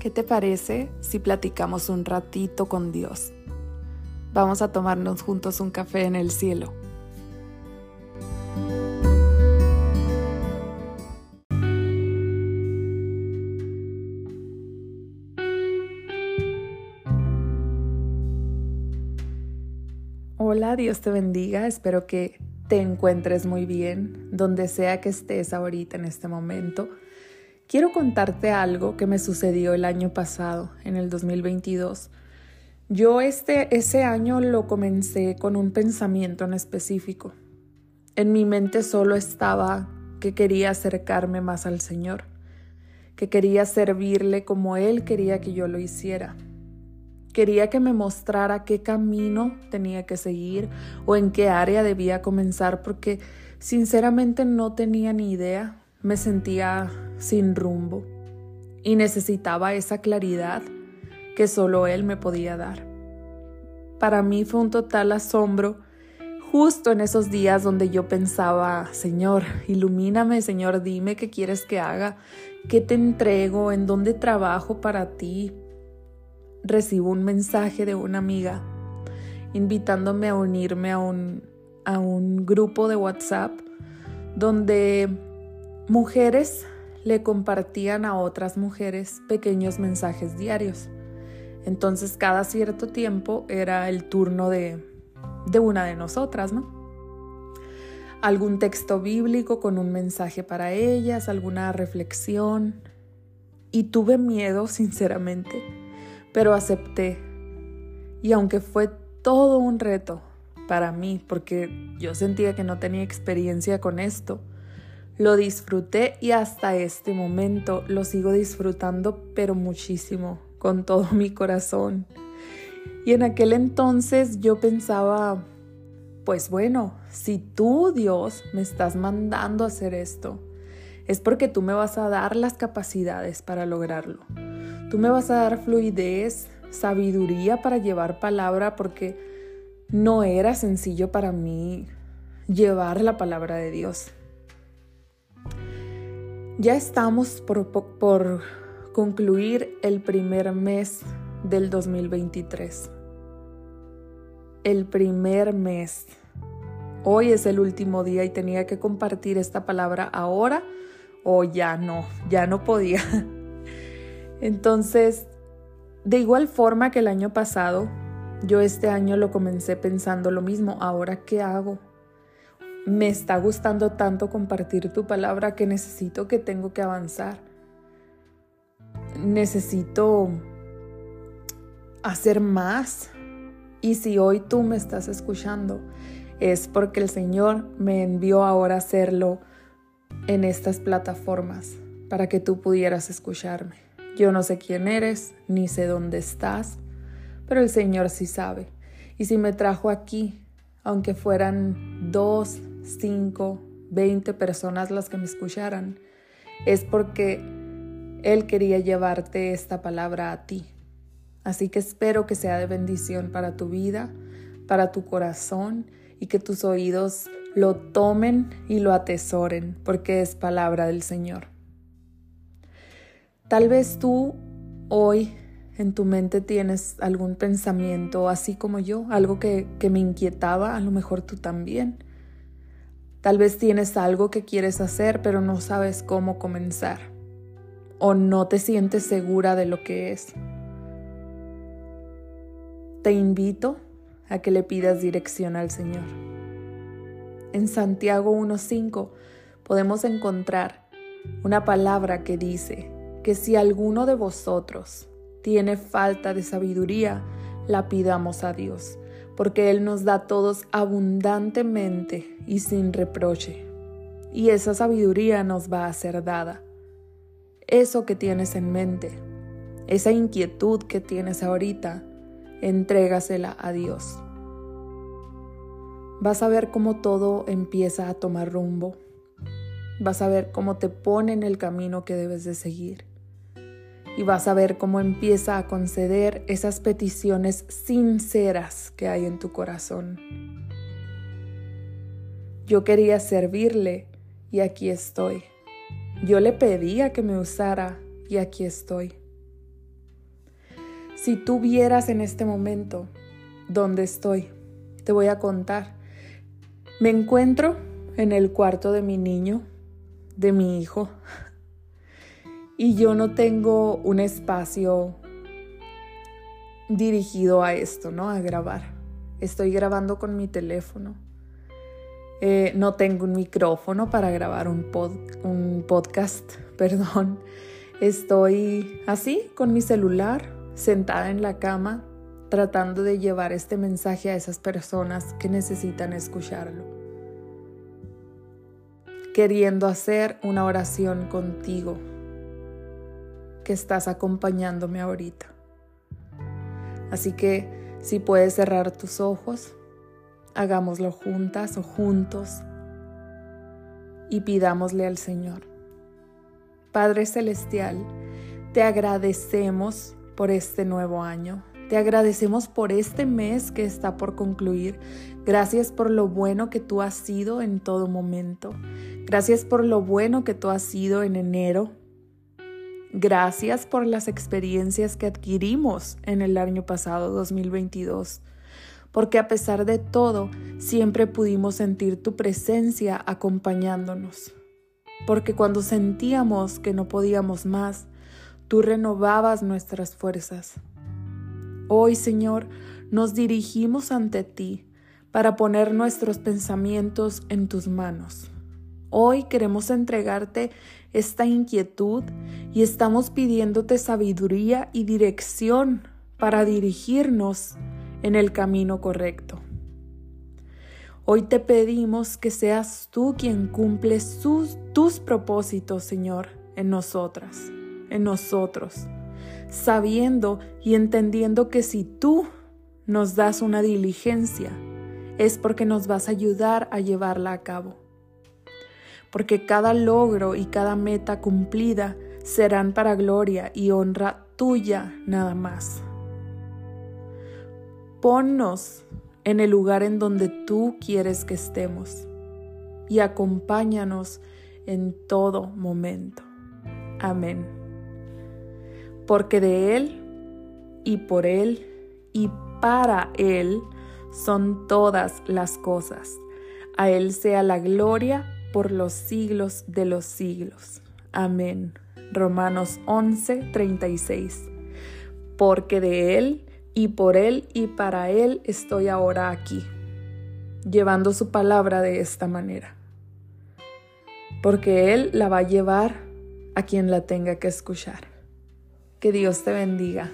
¿Qué te parece si platicamos un ratito con Dios? Vamos a tomarnos juntos un café en el cielo. Hola, Dios te bendiga, espero que te encuentres muy bien, donde sea que estés ahorita en este momento. Quiero contarte algo que me sucedió el año pasado, en el 2022. Yo este, ese año lo comencé con un pensamiento en específico. En mi mente solo estaba que quería acercarme más al Señor, que quería servirle como Él quería que yo lo hiciera. Quería que me mostrara qué camino tenía que seguir o en qué área debía comenzar porque sinceramente no tenía ni idea. Me sentía sin rumbo y necesitaba esa claridad que solo Él me podía dar. Para mí fue un total asombro justo en esos días donde yo pensaba, Señor, ilumíname, Señor, dime qué quieres que haga, qué te entrego, en dónde trabajo para ti, recibo un mensaje de una amiga invitándome a unirme a un, a un grupo de WhatsApp donde mujeres le compartían a otras mujeres pequeños mensajes diarios. Entonces cada cierto tiempo era el turno de, de una de nosotras, ¿no? Algún texto bíblico con un mensaje para ellas, alguna reflexión. Y tuve miedo, sinceramente, pero acepté. Y aunque fue todo un reto para mí, porque yo sentía que no tenía experiencia con esto, lo disfruté y hasta este momento lo sigo disfrutando, pero muchísimo, con todo mi corazón. Y en aquel entonces yo pensaba, pues bueno, si tú, Dios, me estás mandando a hacer esto, es porque tú me vas a dar las capacidades para lograrlo. Tú me vas a dar fluidez, sabiduría para llevar palabra porque no era sencillo para mí llevar la palabra de Dios. Ya estamos por, por concluir el primer mes del 2023. El primer mes. Hoy es el último día y tenía que compartir esta palabra ahora o ya no, ya no podía. Entonces, de igual forma que el año pasado, yo este año lo comencé pensando lo mismo, ahora qué hago? Me está gustando tanto compartir tu palabra que necesito que tengo que avanzar. Necesito hacer más. Y si hoy tú me estás escuchando, es porque el Señor me envió ahora a hacerlo en estas plataformas para que tú pudieras escucharme. Yo no sé quién eres, ni sé dónde estás, pero el Señor sí sabe. Y si me trajo aquí, aunque fueran dos, cinco, veinte personas las que me escucharan, es porque Él quería llevarte esta palabra a ti. Así que espero que sea de bendición para tu vida, para tu corazón y que tus oídos lo tomen y lo atesoren, porque es palabra del Señor. Tal vez tú hoy en tu mente tienes algún pensamiento así como yo, algo que, que, me inquietaba, a lo mejor tú también. Tal vez tienes algo que quieres hacer pero no sabes cómo comenzar o no te sientes segura de lo que es. Te invito a que le pidas dirección al Señor. En Santiago 1.5 podemos encontrar una palabra que dice, que si alguno de vosotros tiene falta de sabiduría, la pidamos a Dios, porque Él nos da a todos abundantemente y sin reproche. Y esa sabiduría nos va a ser dada. Eso que tienes en mente, esa inquietud que tienes ahorita, entrégasela a Dios. Vas a ver cómo todo empieza a tomar rumbo. Vas a ver cómo te pone en el camino que debes de seguir y vas a ver cómo empieza a conceder esas peticiones sinceras que hay en tu corazón. Yo quería servirle y aquí estoy. Yo le pedía que me usara y aquí estoy. Si tú vieras en este momento dónde estoy, te voy a contar. Me encuentro en el cuarto de mi niño, de mi hijo, y yo no tengo un espacio dirigido a esto, ¿no? A grabar. Estoy grabando con mi teléfono. Eh, no tengo un micrófono para grabar un, un podcast, perdón. Estoy así, con mi celular, sentada en la cama, tratando de llevar este mensaje a esas personas que necesitan escucharlo. Queriendo hacer una oración contigo que estás acompañándome ahorita. Así que si puedes cerrar tus ojos, hagámoslo juntas o juntos y pidámosle al Señor. Padre Celestial, te agradecemos por este nuevo año. Te agradecemos por este mes que está por concluir. Gracias por lo bueno que tú has sido en todo momento. Gracias por lo bueno que tú has sido en enero, Gracias por las experiencias que adquirimos en el año pasado 2022, porque a pesar de todo, siempre pudimos sentir tu presencia acompañándonos, porque cuando sentíamos que no podíamos más, tú renovabas nuestras fuerzas. Hoy, Señor, nos dirigimos ante ti para poner nuestros pensamientos en tus manos. Hoy queremos entregarte esta inquietud y estamos pidiéndote sabiduría y dirección para dirigirnos en el camino correcto. Hoy te pedimos que seas tú quien cumple tus propósitos, Señor, en nosotras, en nosotros, sabiendo y entendiendo que si tú nos das una diligencia, es porque nos vas a ayudar a llevarla a cabo porque cada logro y cada meta cumplida serán para gloria y honra tuya nada más. Ponnos en el lugar en donde tú quieres que estemos y acompáñanos en todo momento. Amén. Porque de Él y por Él y para Él son todas las cosas. A Él sea la gloria por los siglos de los siglos. Amén. Romanos 11, 36. Porque de Él y por Él y para Él estoy ahora aquí, llevando su palabra de esta manera. Porque Él la va a llevar a quien la tenga que escuchar. Que Dios te bendiga.